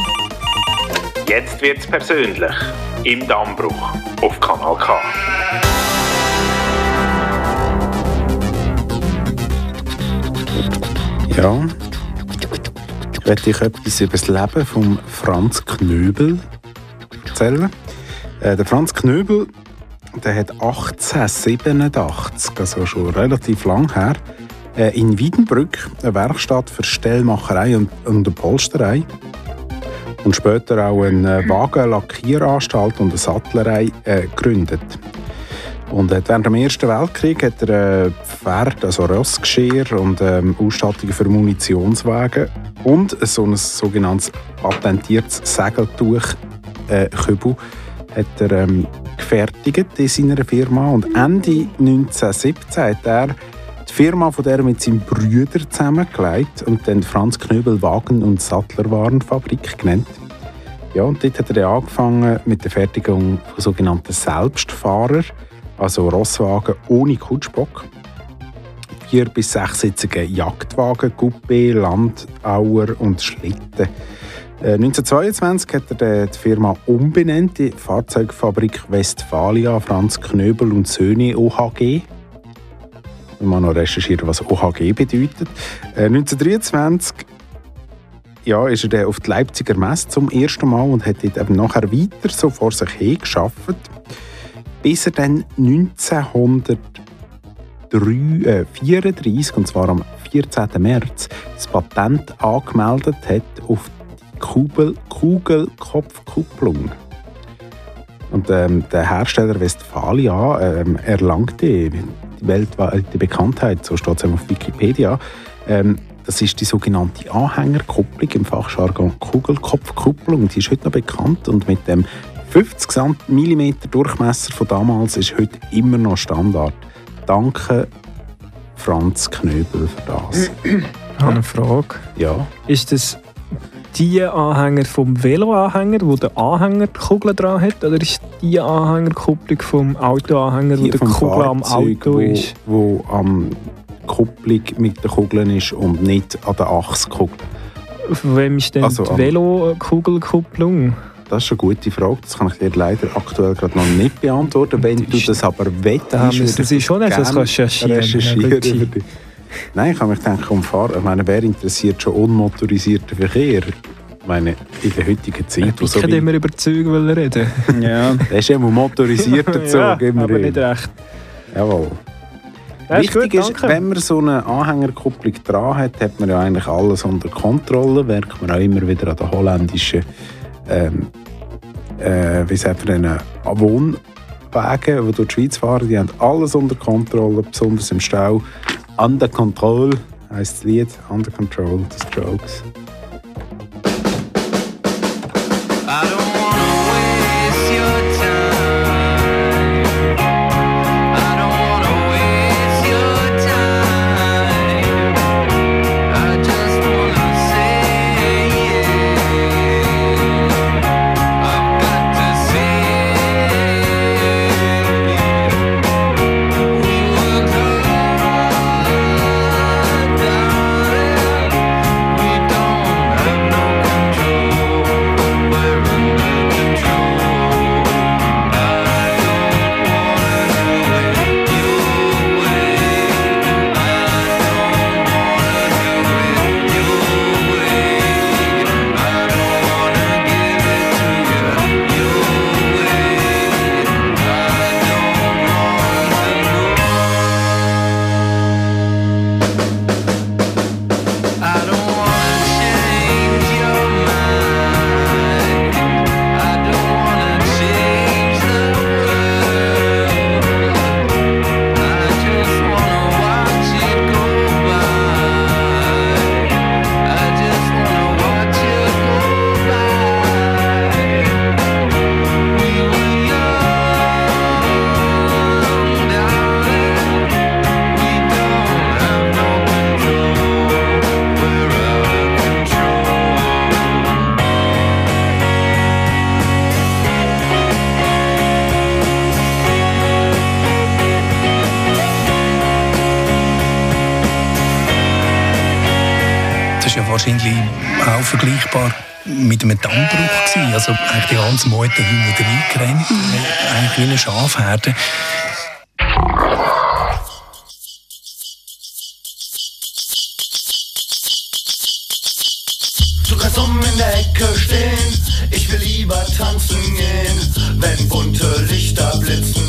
Jetzt wird's persönlich. Im Dammbruch auf Kanal K. Ja. Ich werde euch etwas über das Leben von Franz Knöbel erzählen. Äh, der Franz Knöbel der hat 1887, also schon relativ lang her, äh, in Wiedenbrück eine Werkstatt für Stellmacherei und, und Polsterei und später auch eine Wagenlackieranstalt und eine Sattlerei äh, gegründet. Und äh, während dem Ersten Weltkrieg hat er äh, Pferd, also Rossgeschirr und ähm, Ausstattungen für Munitionswagen und so ein sogenanntes patentiertes Segeltuch äh, Kübel hat er ähm, gefertigt in seiner Firma und Ende 1917 hat er die Firma von der er mit seinem Brüder zusammengelegt und dann Franz Knöbel Wagen- und Sattlerwarenfabrik genannt. Ja, und dort hat er angefangen mit der Fertigung von sogenannten Selbstfahrer, also Rosswagen ohne Kutschbock. Vier bis sechssitzige Jagdwagen, Coupé, Landauer und Schlitten. Äh, 1922 hat er die Firma umbenannt, die Fahrzeugfabrik Westfalia Franz Knöbel und Söhne OHG. Wir müssen noch recherchieren, was OHG bedeutet. Äh, 1923 ja, ist er dann auf die Leipziger Messe zum ersten Mal und hat dort eben nachher weiter so vor sich hin geschafft, bis er dann 1934, und zwar am 14. März, das Patent angemeldet hat auf die Kugel Kugelkopfkupplung. Und ähm, der Hersteller Westfalia ähm, erlangte die weltweite Bekanntheit, so steht es auf Wikipedia. Ähm, das ist die sogenannte Anhängerkupplung im Fachjargon Kugelkopfkupplung. Die ist heute noch bekannt und mit dem 50 mm Durchmesser von damals ist heute immer noch Standard. Danke Franz Knöbel für das. Ich habe eine Frage. Ja. Ist das die Anhänger vom Veloanhänger, wo der Anhänger die Kugel dran hat, oder ist die Anhängerkupplung vom Autoanhänger, wo Die der Kugel am Auto wo, ist? wo am Kupplung mit den Kugeln ist und nicht an der Achskugel. Von wem ist denn Also die Velo-Kugelkupplung? Das ist eine gute Frage. Das kann ich dir leider aktuell gerade noch nicht beantworten. Wenn du das aber wettest, Da müssen würde ich Sie schon das etwas recherchieren. recherchieren Ja. Nein, ich kann mich denken, um Fahren. Ich meine, wer interessiert schon unmotorisierten Verkehr? Ich meine, in der heutigen Zeit, Ich so kann viel... immer über Züge wollen reden. Ja. Das ist immer motorisierter Zug. ja, immerhin. aber nicht recht. Jawohl. Ja, ist Wichtig gut, ist, wenn man so eine Anhängerkupplung dran hat, hat man ja eigentlich alles unter Kontrolle. Merkt man auch immer wieder an den holländischen, ähm, äh, wie sagt man, denn, Wohnwagen, die durch die Schweiz fahren. Die haben alles unter Kontrolle, besonders im Stau. Under Control heisst das Lied. Under Control, the Strokes. Wahrscheinlich auch vergleichbar mit einem Dammbruch gewesen. Also eigentlich die ganze Meute hinten reingerannt, eigentlich wie eine Schafherde. In der Ecke stehen, ich will lieber tanzen gehen, wenn bunte Lichter blitzen,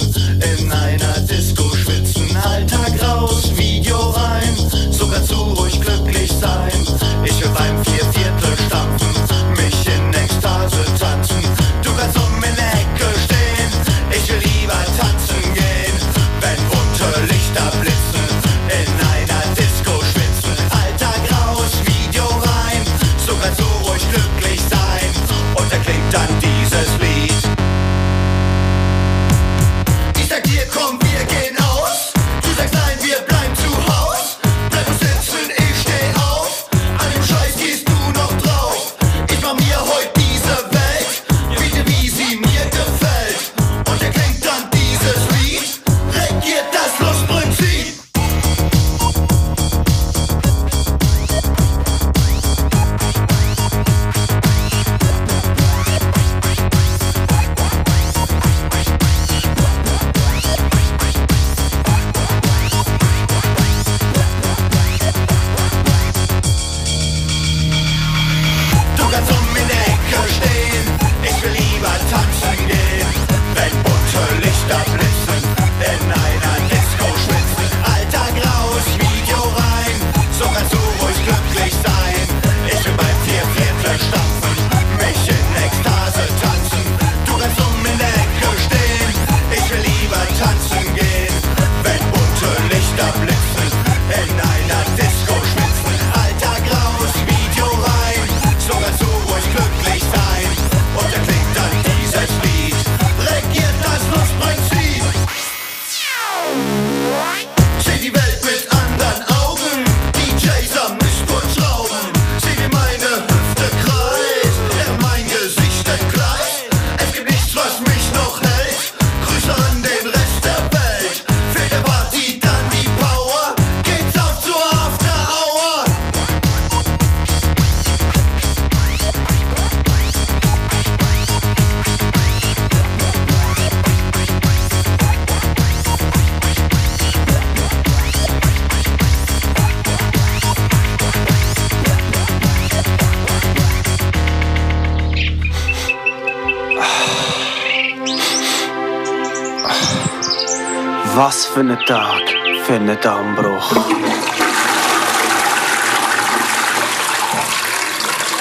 für einen Dammbruch.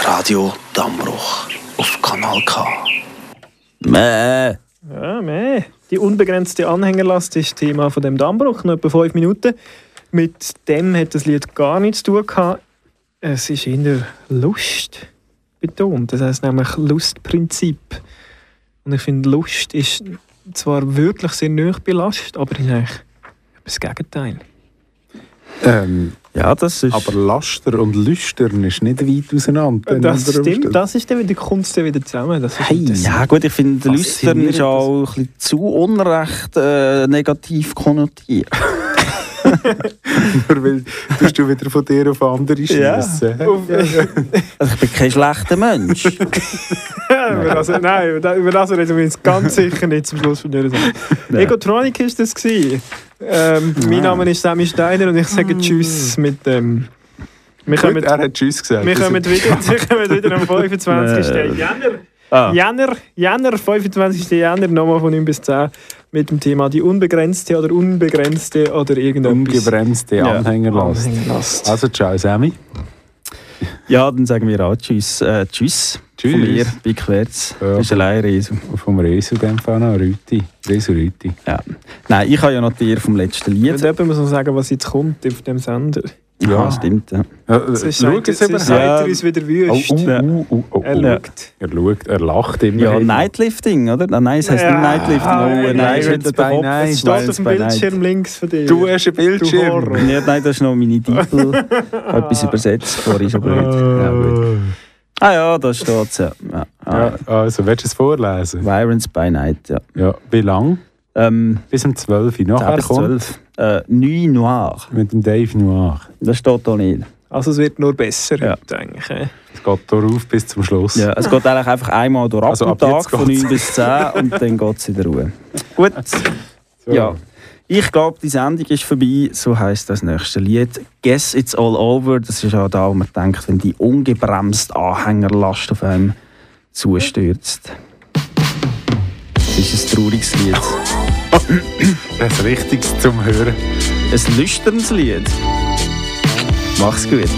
Radio Dammbruch auf Kanal K. Mäh. Ja, meh. Die unbegrenzte Anhängerlast ist Thema von dem Dammbruch, noch etwa fünf Minuten. Mit dem hat das Lied gar nichts zu tun gehabt. Es ist eher Lust betont. Das heißt nämlich Lustprinzip. Und ich finde, Lust ist zwar wirklich sehr nah bei Last, aber ist eigentlich das Gegenteil. Ähm, ja, das ist... Aber Laster und Lüstern ist nicht weit auseinander. Das stimmt, Umständen. das ist dann wieder, kommt dann wieder zusammen. Das ist Hey, ja gut, ich finde, Lüstern ist auch ein bisschen zu unrecht äh, negativ konnotiert. Nur weil tust du wieder von dir auf andere Ja. schiessen. Also ich bin kein schlechter Mensch. über das, nein, über das, reden wir jetzt ganz sicher nicht zum Schluss von dieser Sendung. Egotronic ist das gewesen. Ähm, Mein Name ist Sammy Steiner und ich sage Tschüss mit dem. Wir Gut, kommen, er hat Tschüss gesagt. wir kommen, wieder, wir kommen wieder am 25. Nee. Jänner. Ah. Jänner, Jänner, 25. Jänner, nochmal von 9 bis 10 mit dem Thema die unbegrenzte oder unbegrenzte oder irgendetwas. Ungebremste Ja. Anhängerlast. Anhängerlast. Also, ciao, Sammy. Ja, dann sagen wir auch Tschüss. Äh, tschüss. Tschüss. Von mir, bei Querz. Ja. Bist allein, Resu. Vom Resu, noch. Rüti. Resu Rüti. Ja. Nein, ich habe ja noch die vom letzten Lied. Und jemand muss noch sagen, was jetzt kommt auf dem Sender. Ja, stimmt. Ja. Jetzt ist sagt, er uns wieder wüst. Oh, oh, oh, oh, Er schaut. Er schaut, er lacht immer. Ja. Nightlifting, oder? Ah, nein, es heisst Ja, nicht Nightlifting. ah, Oh, nein, nein, ist wieder bei. Es steht auf dem Bildschirm links von dir. Du hast einen Bildschirm. Ja, nein, das ist noch meine Titel. Etwas übersetzt, vorhin schon blöd. Ja, gut. Ah ja, da steht es. Ja. Ja. Ja, also, willst du es vorlesen? Virons by Night, ja. Ja, wie lang? Ähm, Bis um 12 Uhr. 10 Nachher bis kommt 12. Äh, Nuit Noir. mit dem Dave Noir. Das steht da nicht. Also es wird nur besser heute eigentlich. äh. Es geht darauf bis zum Schluss. Ja, es geht eigentlich einfach einmal durch Also ab Tag jetzt von geht's. 9 bis 10 und dann geht es in der Ruhe. Gut. Ja. Ich glaube, die Sendung ist vorbei. So heisst das nächste Lied. Guess It's All Over. Das ist auch da, wo man denkt, wenn die ungebremste Anhängerlast auf einem zustürzt. Das ist ein trauriges Lied. Das ist richtig zum Hören. Ein lüsternes Lied. Mach's gut.